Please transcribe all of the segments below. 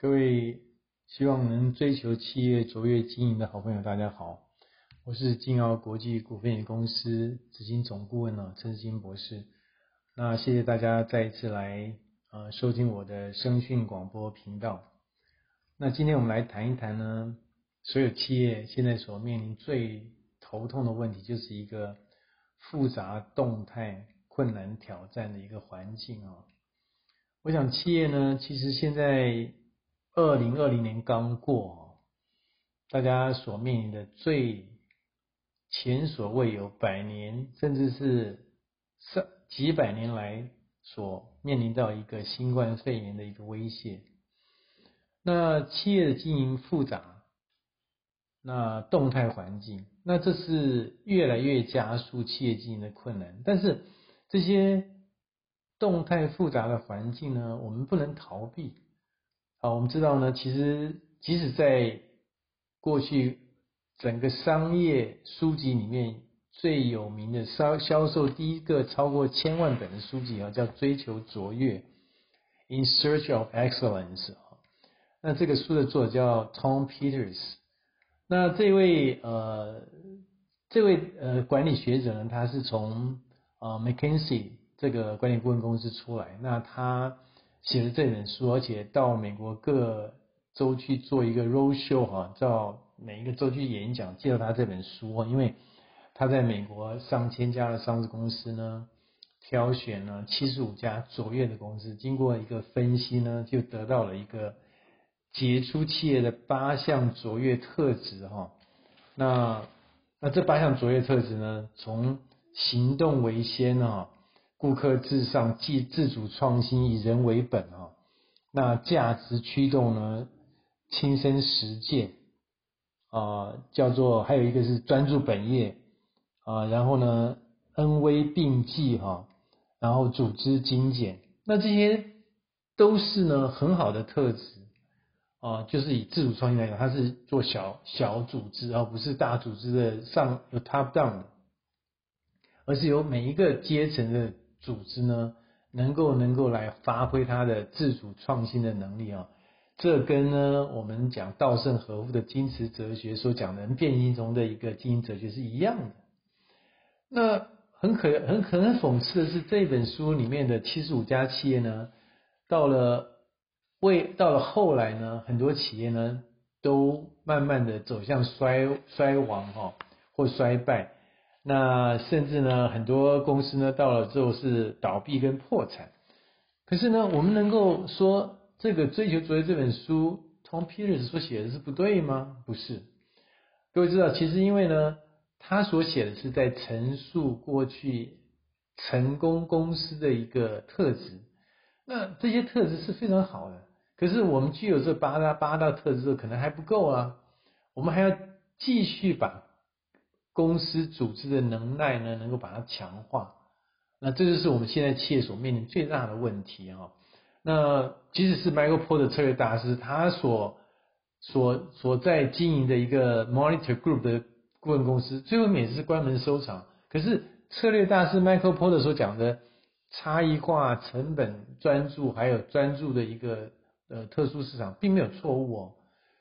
各位希望能追求企业卓越经营的好朋友，大家好，我是金鳌国际股份有限公司执行总顾问呢陈时金博士。那谢谢大家再一次来呃收听我的声讯广播频道。那今天我们来谈一谈呢，所有企业现在所面临最头痛的问题，就是一个复杂、动态、困难、挑战的一个环境啊。我想企业呢，其实现在。二零二零年刚过，大家所面临的最前所未有、百年甚至是上几百年来所面临到一个新冠肺炎的一个威胁。那企业的经营复杂，那动态环境，那这是越来越加速企业经营的困难。但是这些动态复杂的环境呢，我们不能逃避。好，我们知道呢，其实即使在过去整个商业书籍里面最有名的销销售第一个超过千万本的书籍啊，叫《追求卓越》（In Search of Excellence）。那这个书的作者叫 Tom Peters。那这位呃，这位呃管理学者呢，他是从呃 McKinsey 这个管理顾问公司出来。那他写了这本书，而且到美国各州去做一个 road show 哈，到每一个州去演讲，介绍他这本书。因为他在美国上千家的上市公司呢，挑选了七十五家卓越的公司，经过一个分析呢，就得到了一个杰出企业的八项卓越特质哈。那那这八项卓越特质呢，从行动为先啊。顾客至上，即自主创新，以人为本啊。那价值驱动呢？亲身实践啊，叫做还有一个是专注本业啊。然后呢，恩威并济哈。然后组织精简，那这些都是呢很好的特质啊。就是以自主创新来讲，它是做小小组织而不是大组织的上有 top down 的，而是由每一个阶层的。组织呢，能够能够来发挥它的自主创新的能力啊，这跟呢我们讲稻盛和夫的矜持哲学所讲的变形中的一个经营哲学是一样的。那很可很可能讽刺的是，这本书里面的七十五家企业呢，到了为到了后来呢，很多企业呢都慢慢的走向衰衰亡哈，或衰败。那甚至呢，很多公司呢，到了之后是倒闭跟破产。可是呢，我们能够说这个追求卓越这本书，Tom Peters 所写的是不对吗？不是。各位知道，其实因为呢，他所写的是在陈述过去成功公司的一个特质。那这些特质是非常好的。可是我们具有这八大八大特质，可能还不够啊。我们还要继续把。公司组织的能耐呢，能够把它强化，那这就是我们现在企业所面临最大的问题哈。那即使是 Michael Porter 策略大师，他所所所在经营的一个 Monitor Group 的顾问公司，最后也是关门收场。可是策略大师 Michael Porter 所讲的差异化、成本专注，还有专注的一个呃特殊市场，并没有错误哦。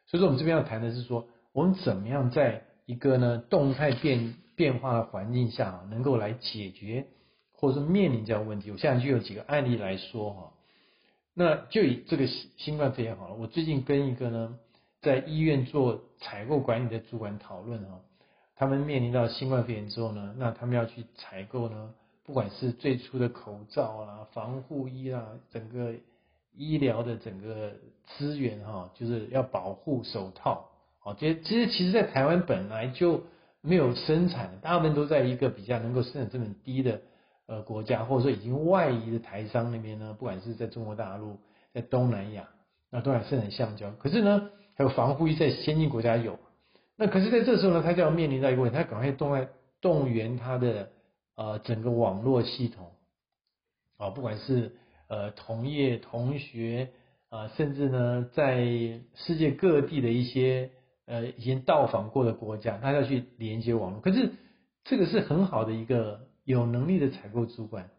所以说，我们这边要谈的是说，我们怎么样在一个呢，动态变变化的环境下，能够来解决或者是面临这样问题。我现在就有几个案例来说哈。那就以这个新冠肺炎好了。我最近跟一个呢，在医院做采购管理的主管讨论哈，他们面临到新冠肺炎之后呢，那他们要去采购呢，不管是最初的口罩啦、防护衣啦，整个医疗的整个资源哈，就是要保护手套。其实其实其实，在台湾本来就没有生产，大部分都在一个比较能够生产成本低的呃国家，或者说已经外移的台商那边呢，不管是在中国大陆、在东南亚，那都还生产橡胶。可是呢，还有防护衣在先进国家有，那可是在这时候呢，他就要面临到一个问题，他赶快动来动员他的呃整个网络系统，啊，不管是呃同业同学啊，甚至呢在世界各地的一些。呃，已经到访过的国家，他要去连接网络。可是这个是很好的一个有能力的采购主管。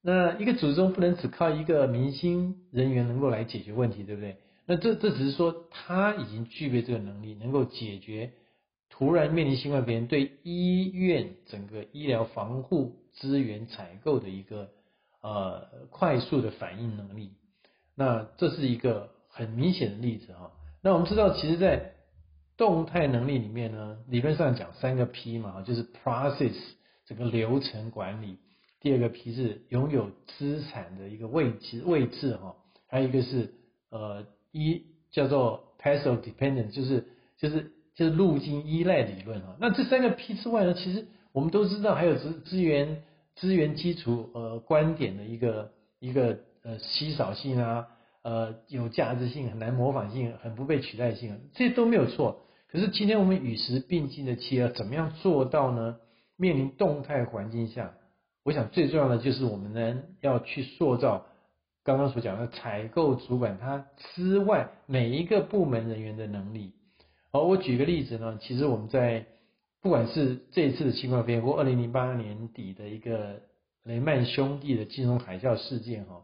那一个组织中不能只靠一个明星人员能够来解决问题，对不对？那这这只是说他已经具备这个能力，能够解决突然面临新冠肺炎对医院整个医疗防护资源采购的一个呃快速的反应能力。那这是一个很明显的例子哈。那我们知道，其实，在动态能力里面呢，理论上讲三个 P 嘛，就是 process 整个流程管理，第二个 P 是拥有资产的一个位置位置哈，还有一个是呃一叫做 passive dependent，就是就是就是路径依赖理论哈。那这三个 P 之外呢，其实我们都知道还有资资源资源基础呃观点的一个一个呃稀少性啊，呃有价值性很难模仿性很不被取代性，这都没有错。可是今天我们与时并进的企业怎么样做到呢？面临动态环境下，我想最重要的就是我们呢要去塑造刚刚所讲的采购主管他之外每一个部门人员的能力。好，我举个例子呢，其实我们在不管是这一次的新冠肺炎或二零零八年底的一个雷曼兄弟的金融海啸事件哈。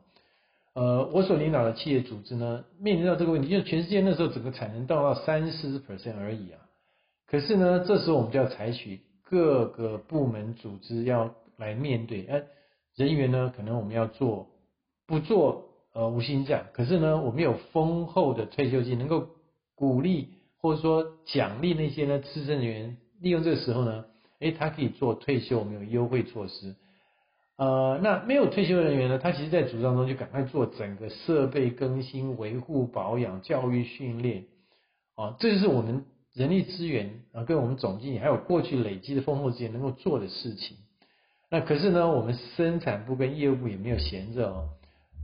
呃，我所领导的企业组织呢，面临到这个问题，就是全世界那时候整个产能到了三四十 percent 而已啊。可是呢，这时候我们就要采取各个部门组织要来面对，呃，人员呢，可能我们要做不做呃无薪假，可是呢，我们有丰厚的退休金，能够鼓励或者说奖励那些呢资深人员，利用这个时候呢，诶，他可以做退休，我们有优惠措施。呃，那没有退休人员呢？他其实，在组织当中就赶快做整个设备更新、维护保养、教育训练，啊，这就是我们人力资源啊，跟我们总经理还有过去累积的丰厚资源能够做的事情。那可是呢，我们生产部跟业务部也没有闲着哦，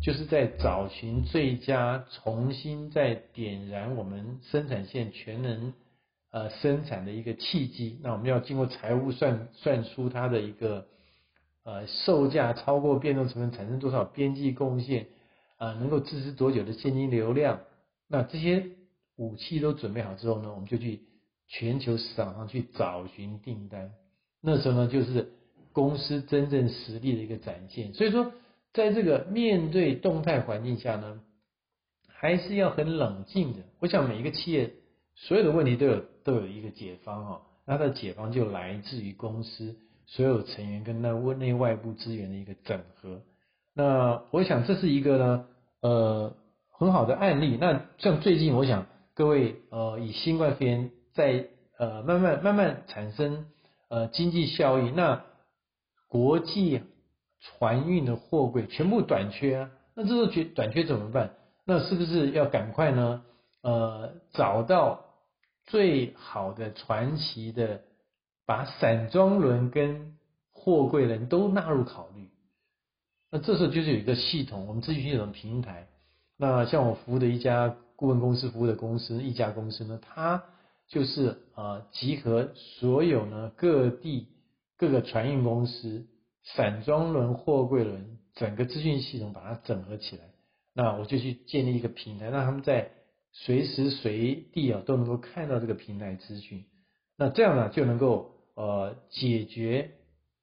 就是在找寻最佳，重新再点燃我们生产线全能呃生产的一个契机。那我们要经过财务算算出它的一个。呃，售价超过变动成本产生多少边际贡献？啊、能够支持多久的现金流量？那这些武器都准备好之后呢，我们就去全球市场上去找寻订单。那时候呢，就是公司真正实力的一个展现。所以说，在这个面对动态环境下呢，还是要很冷静的。我想每一个企业所有的问题都有都有一个解方哈，那它的解方就来自于公司。所有成员跟那内外部资源的一个整合，那我想这是一个呢，呃，很好的案例。那像最近，我想各位呃，以新冠肺炎在呃慢慢慢慢产生呃经济效益，那国际船运的货柜全部短缺啊，那这时候缺短缺怎么办？那是不是要赶快呢？呃，找到最好的传奇的。把散装轮跟货柜轮都纳入考虑，那这时候就是有一个系统，我们自己系统平台。那像我服务的一家顾问公司服务的公司，一家公司呢，它就是呃集合所有呢各地各个船运公司散装轮、货柜轮整个资讯系统把它整合起来。那我就去建立一个平台，让他们在随时随地啊都能够看到这个平台资讯。那这样呢就能够。呃，解决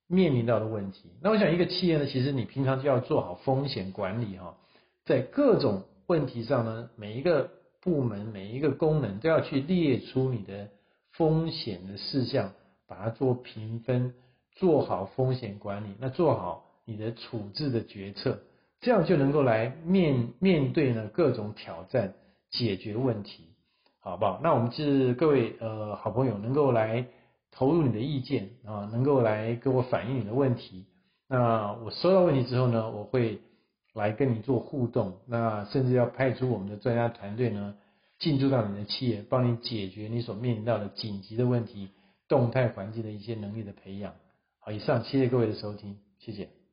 面临到的问题。那我想，一个企业呢，其实你平常就要做好风险管理哈，在各种问题上呢，每一个部门、每一个功能都要去列出你的风险的事项，把它做评分，做好风险管理，那做好你的处置的决策，这样就能够来面面对呢各种挑战，解决问题，好不好？那我们是各位呃好朋友能够来。投入你的意见啊，能够来跟我反映你的问题。那我收到问题之后呢，我会来跟你做互动。那甚至要派出我们的专家团队呢，进驻到你的企业，帮你解决你所面临到的紧急的问题、动态环境的一些能力的培养。好，以上谢谢各位的收听，谢谢。